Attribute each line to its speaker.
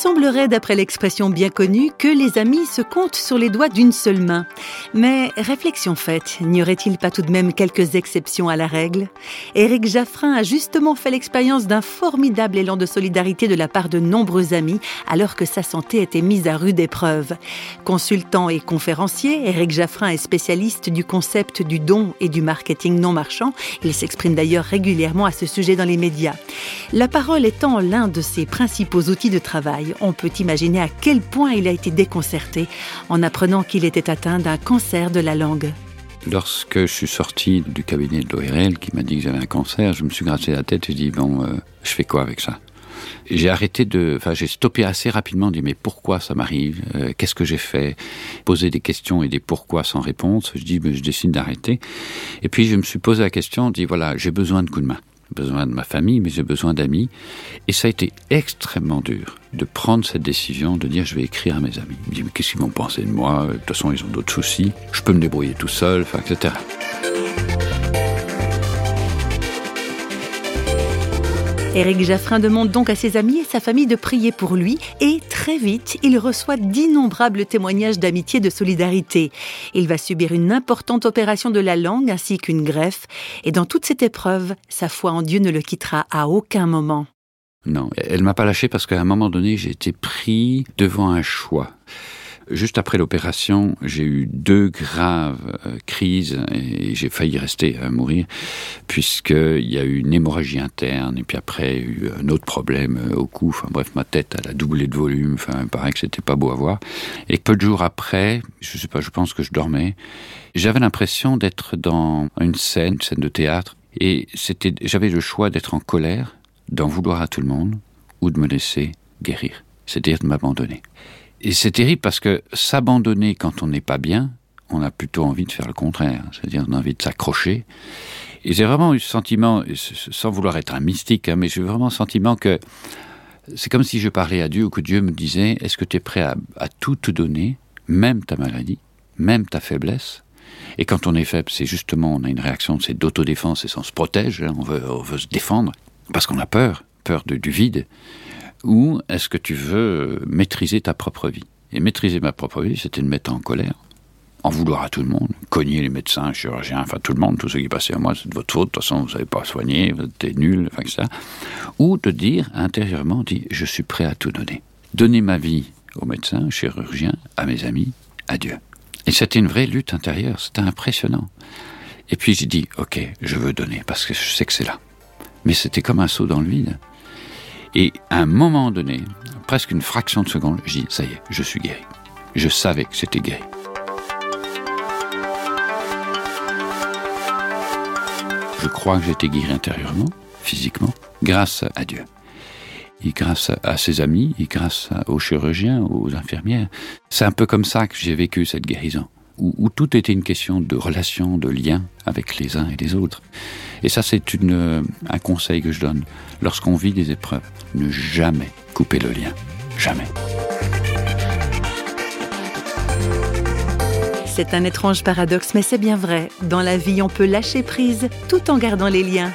Speaker 1: semblerait, d'après l'expression bien connue, que les amis se comptent sur les doigts d'une seule main. Mais réflexion faite, n'y aurait-il pas tout de même quelques exceptions à la règle? Éric Jaffrin a justement fait l'expérience d'un formidable élan de solidarité de la part de nombreux amis alors que sa santé était mise à rude épreuve. Consultant et conférencier, Éric Jaffrin est spécialiste du concept du don et du marketing non marchand. Il s'exprime d'ailleurs régulièrement à ce sujet dans les médias. La parole étant l'un de ses principaux outils de travail, on peut imaginer à quel point il a été déconcerté en apprenant qu'il était atteint d'un cancer de la langue.
Speaker 2: Lorsque je suis sorti du cabinet de l'ORL qui m'a dit que j'avais un cancer, je me suis gratté la tête et dit bon, euh, je fais quoi avec ça? J'ai arrêté de, enfin j'ai stoppé assez rapidement, dit mais pourquoi ça m'arrive, euh, qu'est-ce que j'ai fait, poser des questions et des pourquoi sans réponse. Je dis mais je décide d'arrêter. Et puis je me suis posé la question, dit voilà j'ai besoin de coups de main besoin de ma famille, mais j'ai besoin d'amis. Et ça a été extrêmement dur de prendre cette décision de dire je vais écrire à mes amis. Je me dis mais qu'est-ce qu'ils vont penser de moi? De toute façon, ils ont d'autres soucis. Je peux me débrouiller tout seul, etc.
Speaker 1: Éric Jaffrin demande donc à ses amis et sa famille de prier pour lui et très vite, il reçoit d'innombrables témoignages d'amitié et de solidarité. Il va subir une importante opération de la langue ainsi qu'une greffe et dans toute cette épreuve, sa foi en Dieu ne le quittera à aucun moment.
Speaker 2: Non, elle m'a pas lâché parce qu'à un moment donné, j'ai été pris devant un choix. Juste après l'opération, j'ai eu deux graves euh, crises et j'ai failli rester à mourir puisqu'il y a eu une hémorragie interne et puis après il y a eu un autre problème euh, au cou. Enfin bref, ma tête elle a doublé de volume. Enfin, paraît que c'était pas beau à voir. Et peu de jours après, je sais pas, je pense que je dormais. J'avais l'impression d'être dans une scène, une scène de théâtre, et c'était, j'avais le choix d'être en colère, d'en vouloir à tout le monde, ou de me laisser guérir, c'est-à-dire de m'abandonner. Et c'est terrible parce que s'abandonner quand on n'est pas bien, on a plutôt envie de faire le contraire, c'est-à-dire on a envie de s'accrocher. Et j'ai vraiment eu ce sentiment, sans vouloir être un mystique, hein, mais j'ai vraiment le sentiment que c'est comme si je parlais à Dieu ou que Dieu me disait, est-ce que tu es prêt à, tout te donner, même ta maladie, même ta faiblesse? Et quand on est faible, c'est justement, on a une réaction, c'est d'autodéfense et on se protège, hein, on, veut, on veut se défendre, parce qu'on a peur, peur de, du vide ou est-ce que tu veux maîtriser ta propre vie? Et maîtriser ma propre vie, c'était de mettre en colère, en vouloir à tout le monde, cogner les médecins, les chirurgiens, enfin tout le monde, tous ceux qui passaient à moi, c'est de votre faute, de toute façon vous savez pas soigner, vous êtes nul, enfin ça. Ou de dire intérieurement, dit, je suis prêt à tout donner. Donner ma vie aux médecins, aux chirurgiens, à mes amis, à Dieu. Et c'était une vraie lutte intérieure, c'était impressionnant. Et puis j'ai dit, ok, je veux donner, parce que je sais que c'est là. Mais c'était comme un saut dans le vide. Et à un moment donné, presque une fraction de seconde, je dis, ça y est, je suis guéri. Je savais que c'était guéri. Je crois que j'étais guéri intérieurement, physiquement, grâce à Dieu. Et grâce à ses amis, et grâce aux chirurgiens, aux infirmières. C'est un peu comme ça que j'ai vécu cette guérison où, tout était une question de relation, de lien avec les uns et les autres. Et ça, c'est un conseil que je donne. Lorsqu'on vit des épreuves, ne jamais couper le lien. Jamais.
Speaker 1: C'est un étrange paradoxe, mais c'est bien vrai. Dans la vie, on peut lâcher prise tout en gardant les liens.